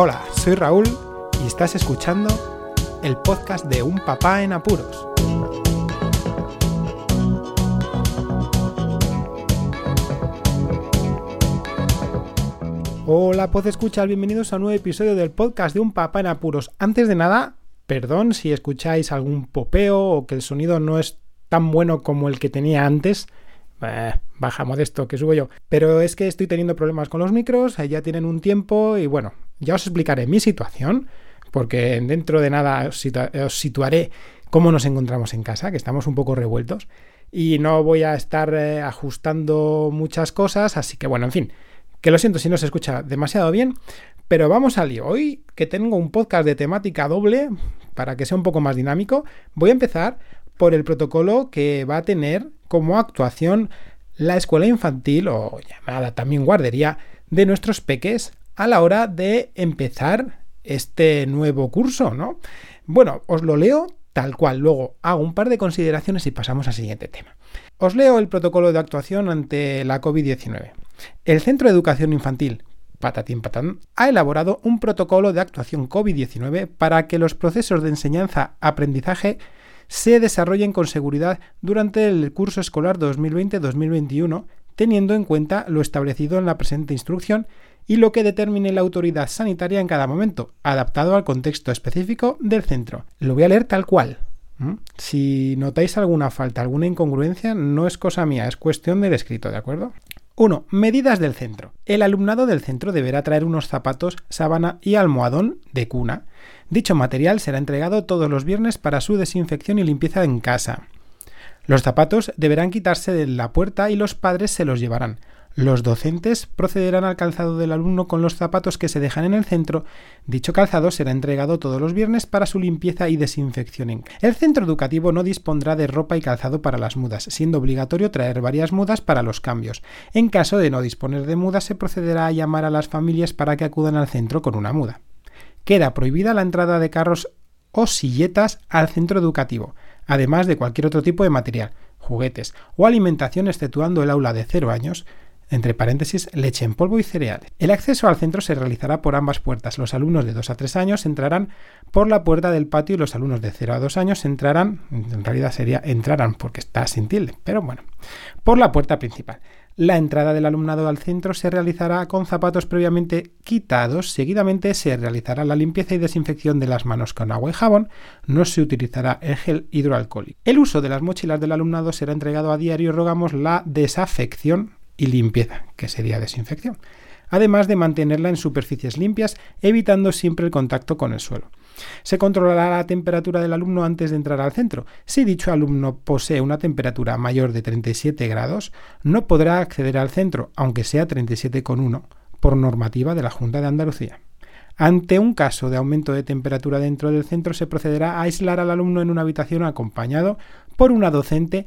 Hola, soy Raúl y estás escuchando el podcast de Un Papá en Apuros. Hola, pod escuchar, bienvenidos a un nuevo episodio del podcast de Un Papá en Apuros. Antes de nada, perdón si escucháis algún popeo o que el sonido no es tan bueno como el que tenía antes. Eh, baja modesto que subo yo. Pero es que estoy teniendo problemas con los micros, ya tienen un tiempo y bueno, ya os explicaré mi situación, porque dentro de nada os, situaré cómo nos encontramos en casa, que estamos un poco revueltos y no voy a estar eh, ajustando muchas cosas, así que bueno, en fin, que lo siento si no se escucha demasiado bien, pero vamos al lío. Hoy que tengo un podcast de temática doble, para que sea un poco más dinámico, voy a empezar por el protocolo que va a tener como actuación la escuela infantil o llamada también guardería de nuestros peques a la hora de empezar este nuevo curso, ¿no? Bueno, os lo leo tal cual, luego hago un par de consideraciones y pasamos al siguiente tema. Os leo el protocolo de actuación ante la COVID-19. El Centro de Educación Infantil, Patatín Patán, ha elaborado un protocolo de actuación COVID-19 para que los procesos de enseñanza-aprendizaje se desarrollen con seguridad durante el curso escolar 2020-2021, teniendo en cuenta lo establecido en la presente instrucción y lo que determine la autoridad sanitaria en cada momento, adaptado al contexto específico del centro. Lo voy a leer tal cual. Si notáis alguna falta, alguna incongruencia, no es cosa mía, es cuestión del escrito, ¿de acuerdo? 1. Medidas del centro. El alumnado del centro deberá traer unos zapatos, sábana y almohadón de cuna. Dicho material será entregado todos los viernes para su desinfección y limpieza en casa. Los zapatos deberán quitarse de la puerta y los padres se los llevarán. Los docentes procederán al calzado del alumno con los zapatos que se dejan en el centro. Dicho calzado será entregado todos los viernes para su limpieza y desinfección. El centro educativo no dispondrá de ropa y calzado para las mudas, siendo obligatorio traer varias mudas para los cambios. En caso de no disponer de mudas, se procederá a llamar a las familias para que acudan al centro con una muda. Queda prohibida la entrada de carros o silletas al centro educativo, además de cualquier otro tipo de material, juguetes o alimentación exceptuando el aula de 0 años, entre paréntesis, leche en polvo y cereales. El acceso al centro se realizará por ambas puertas. Los alumnos de 2 a 3 años entrarán por la puerta del patio y los alumnos de 0 a 2 años entrarán, en realidad sería entrarán porque está sin tilde, pero bueno, por la puerta principal. La entrada del alumnado al centro se realizará con zapatos previamente quitados. Seguidamente se realizará la limpieza y desinfección de las manos con agua y jabón. No se utilizará el gel hidroalcohólico. El uso de las mochilas del alumnado será entregado a diario. Rogamos la desafección y limpieza, que sería desinfección, además de mantenerla en superficies limpias, evitando siempre el contacto con el suelo. Se controlará la temperatura del alumno antes de entrar al centro. Si dicho alumno posee una temperatura mayor de 37 grados, no podrá acceder al centro, aunque sea 37,1, por normativa de la Junta de Andalucía. Ante un caso de aumento de temperatura dentro del centro, se procederá a aislar al alumno en una habitación acompañado por una docente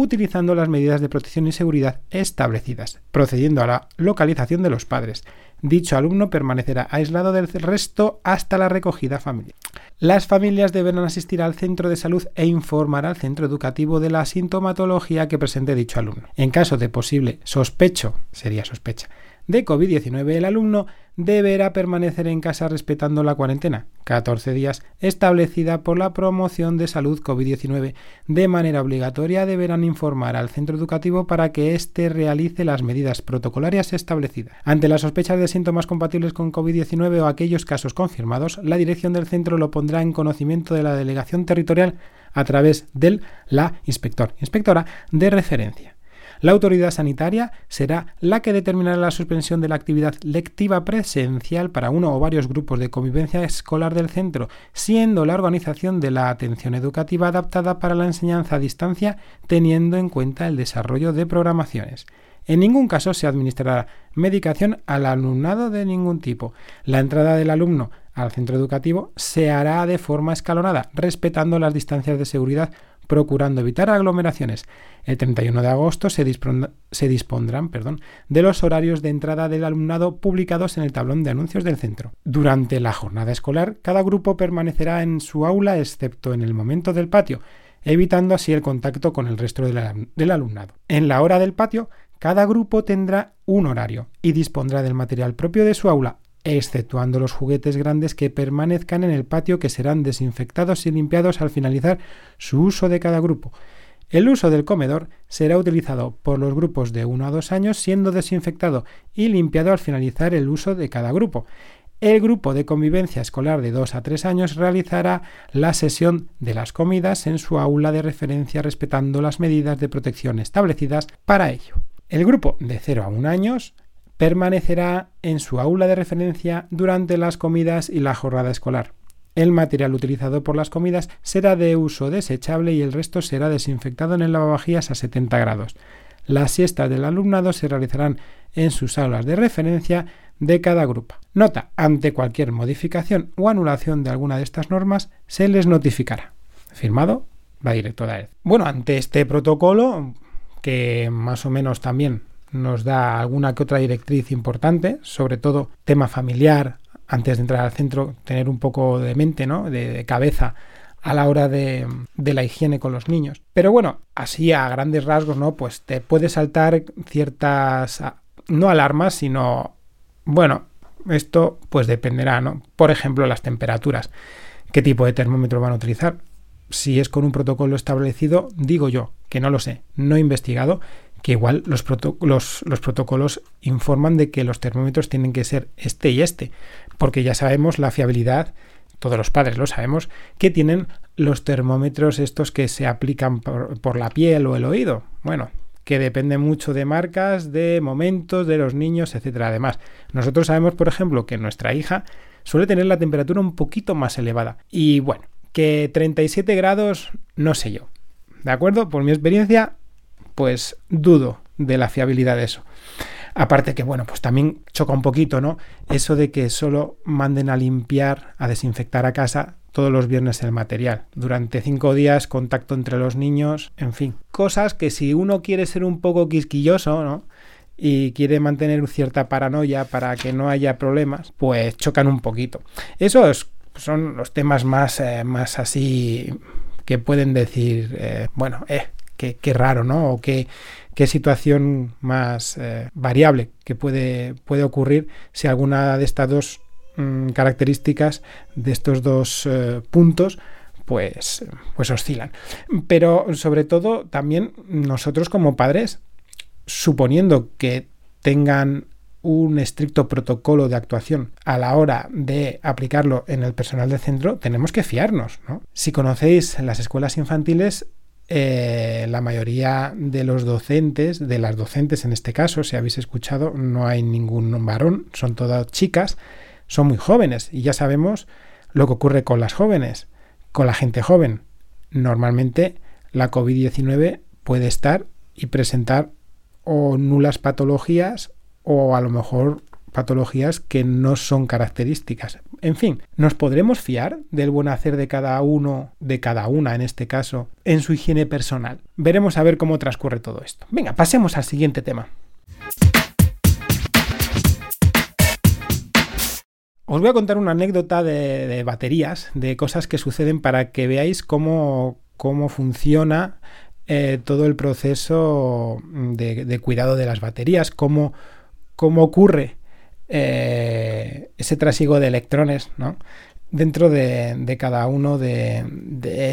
utilizando las medidas de protección y seguridad establecidas, procediendo a la localización de los padres. Dicho alumno permanecerá aislado del resto hasta la recogida familiar. Las familias deberán asistir al centro de salud e informar al centro educativo de la sintomatología que presente dicho alumno. En caso de posible sospecho, sería sospecha, de COVID-19, el alumno deberá permanecer en casa respetando la cuarentena, 14 días, establecida por la promoción de salud COVID-19. De manera obligatoria deberán informar al centro educativo para que éste realice las medidas protocolarias establecidas. Ante las sospechas de síntomas compatibles con COVID-19 o aquellos casos confirmados, la dirección del centro lo pondrá en conocimiento de la delegación territorial a través del la inspector, inspectora de referencia. La autoridad sanitaria será la que determinará la suspensión de la actividad lectiva presencial para uno o varios grupos de convivencia escolar del centro, siendo la organización de la atención educativa adaptada para la enseñanza a distancia teniendo en cuenta el desarrollo de programaciones. En ningún caso se administrará medicación al alumnado de ningún tipo. La entrada del alumno al centro educativo se hará de forma escalonada, respetando las distancias de seguridad procurando evitar aglomeraciones. El 31 de agosto se, dispondrán perdón, de los horarios de entrada del alumnado publicados en el tablón de anuncios del centro. Durante la jornada escolar, cada grupo permanecerá en su aula excepto en el momento del patio, evitando así el contacto con el resto del alumnado. En la hora del patio, cada grupo tendrá un horario y dispondrá del material propio de su aula, exceptuando los juguetes grandes que permanezcan en el patio que serán desinfectados y limpiados al finalizar su uso de cada grupo. El uso del comedor será utilizado por los grupos de 1 a 2 años siendo desinfectado y limpiado al finalizar el uso de cada grupo. El grupo de convivencia escolar de 2 a 3 años realizará la sesión de las comidas en su aula de referencia respetando las medidas de protección establecidas para ello. El grupo de 0 a 1 años permanecerá en su aula de referencia durante las comidas y la jornada escolar. El material utilizado por las comidas será de uso desechable y el resto será desinfectado en el lavavajillas a 70 grados. Las siestas del alumnado se realizarán en sus aulas de referencia de cada grupo. Nota, ante cualquier modificación o anulación de alguna de estas normas se les notificará. Firmado la directora Bueno, ante este protocolo, que más o menos también nos da alguna que otra directriz importante, sobre todo tema familiar, antes de entrar al centro, tener un poco de mente, ¿no? de, cabeza a la hora de, de, la higiene con los niños. Pero bueno, así a grandes rasgos, ¿no? Pues te puede saltar ciertas, no alarmas, sino, bueno, esto pues dependerá, ¿no? Por ejemplo, las temperaturas. ¿Qué tipo de termómetro van a utilizar? Si es con un protocolo establecido, digo yo, que no lo sé, no he investigado, que igual los, los, protocolos informan de que los termómetros tienen que ser este y este, porque ya sabemos la fiabilidad, todos los padres lo sabemos, que tienen los termómetros estos que se aplican por, la piel o el oído. Bueno, que depende mucho de marcas, de momentos, de los niños, etcétera. Además, nosotros sabemos, por ejemplo, que nuestra hija suele tener la temperatura un poquito más elevada. Y bueno, que 37 grados, no sé yo. ¿De acuerdo? Por mi experiencia, pues dudo de la fiabilidad de eso. Aparte que, bueno, pues también choca un poquito, ¿no? Eso de que solo manden a limpiar, a desinfectar a casa todos los viernes el material. Durante cinco días, contacto entre los niños, en fin. Cosas que si uno quiere ser un poco quisquilloso, ¿no? Y quiere mantener cierta paranoia para que no haya problemas, pues chocan un poquito. Esos son los temas más, eh, más así que pueden decir, eh, bueno, eh, qué, raro, ¿no? O qué, qué situación más eh, variable que puede, puede ocurrir si alguna de estas dos mm, características, de estos dos eh, puntos, pues, pues oscilan. Pero sobre todo también nosotros como padres, suponiendo que tengan un estricto protocolo de actuación a la hora de aplicarlo en el personal de centro, tenemos que fiarnos. ¿no? Si conocéis las escuelas infantiles, eh, la mayoría de los docentes, de las docentes en este caso, si habéis escuchado, no hay ningún varón, son todas chicas, son muy jóvenes y ya sabemos lo que ocurre con las jóvenes, con la gente joven. Normalmente la COVID-19 puede estar y presentar o nulas patologías o a lo mejor patologías que no son características. En fin, ¿nos podremos fiar del buen hacer de cada uno, de cada una en este caso, en su higiene personal? Veremos a ver cómo transcurre todo esto. Venga, pasemos al siguiente tema. Os voy a contar una anécdota de, baterías, de cosas que suceden para que veáis cómo, cómo funciona eh, todo el proceso de, cuidado de las baterías, cómo, cómo ocurre eh, ese trasiego de electrones, ¿no? dentro de, cada uno de,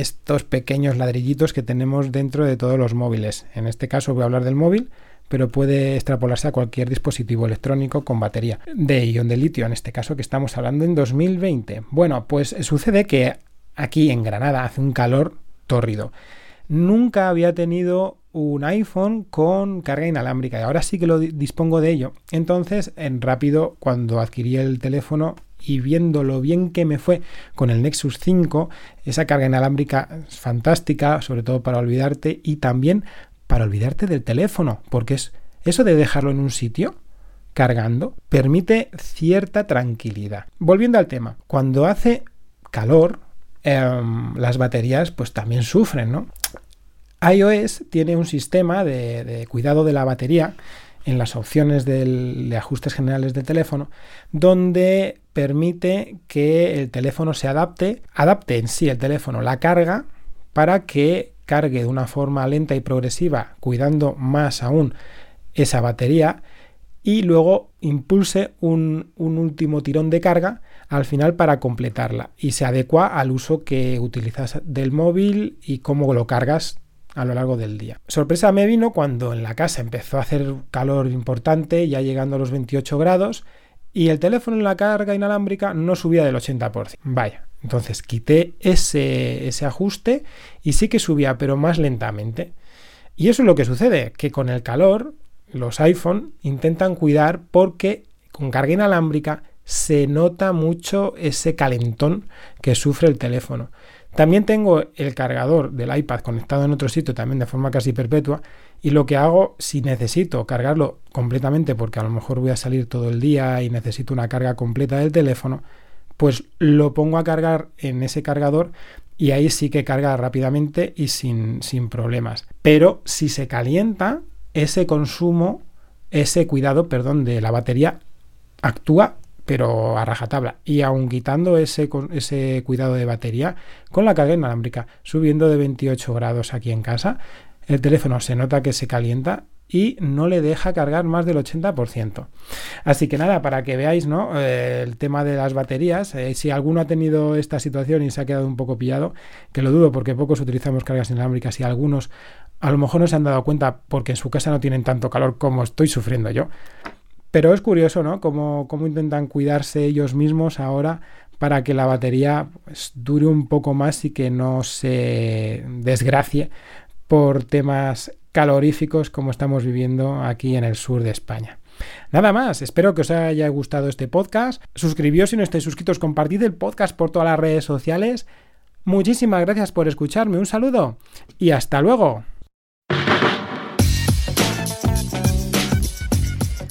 estos pequeños ladrillitos que tenemos dentro de todos los móviles. En este caso voy a hablar del móvil, pero puede extrapolarse a cualquier dispositivo electrónico con batería de ion de litio, en este caso que estamos hablando en 2020. Bueno, pues sucede que aquí en Granada hace un calor tórrido. Nunca había tenido un iPhone con carga inalámbrica y ahora sí que lo dispongo de ello. Entonces, en rápido, cuando adquirí el teléfono y viendo lo bien que me fue con el Nexus 5, esa carga inalámbrica es fantástica, sobre todo para olvidarte y también para olvidarte del teléfono, porque es eso de dejarlo en un sitio cargando permite cierta tranquilidad. Volviendo al tema, cuando hace calor, em, las baterías pues también sufren, ¿no? iOS tiene un sistema de, cuidado de la batería en las opciones de ajustes generales del teléfono, donde permite que el teléfono se adapte, adapte en sí el teléfono la carga para que cargue de una forma lenta y progresiva, cuidando más aún esa batería y luego impulse un, un, último tirón de carga al final para completarla y se adecua al uso que utilizas del móvil y cómo lo cargas a lo largo del día. Sorpresa me vino cuando en la casa empezó a hacer calor importante, ya llegando a los 28 grados, y el teléfono en la carga inalámbrica no subía del 80%. Vaya, entonces quité ese, ese ajuste y sí que subía, pero más lentamente. Y eso es lo que sucede, que con el calor los iPhone intentan cuidar porque con carga inalámbrica se nota mucho ese calentón que sufre el teléfono. También tengo el cargador del iPad conectado en otro sitio también de forma casi perpetua y lo que hago si necesito cargarlo completamente porque a lo mejor voy a salir todo el día y necesito una carga completa del teléfono, pues lo pongo a cargar en ese cargador y ahí sí que carga rápidamente y sin, sin problemas. Pero si se calienta, ese consumo, ese cuidado, perdón, de la batería actúa pero a rajatabla. Y aún quitando ese, ese cuidado de batería, con la carga inalámbrica subiendo de 28 grados aquí en casa, el teléfono se nota que se calienta y no le deja cargar más del 80%. Así que nada, para que veáis ¿no? Eh, el tema de las baterías, eh, si alguno ha tenido esta situación y se ha quedado un poco pillado, que lo dudo porque pocos utilizamos cargas inalámbricas y algunos a lo mejor no se han dado cuenta porque en su casa no tienen tanto calor como estoy sufriendo yo. Pero es curioso, ¿no? Cómo, cómo intentan cuidarse ellos mismos ahora para que la batería pues, dure un poco más y que no se desgracie por temas caloríficos como estamos viviendo aquí en el sur de España. Nada más, espero que os haya gustado este podcast. Suscribíos si no estáis suscritos, compartid el podcast por todas las redes sociales. Muchísimas gracias por escucharme, un saludo y hasta luego.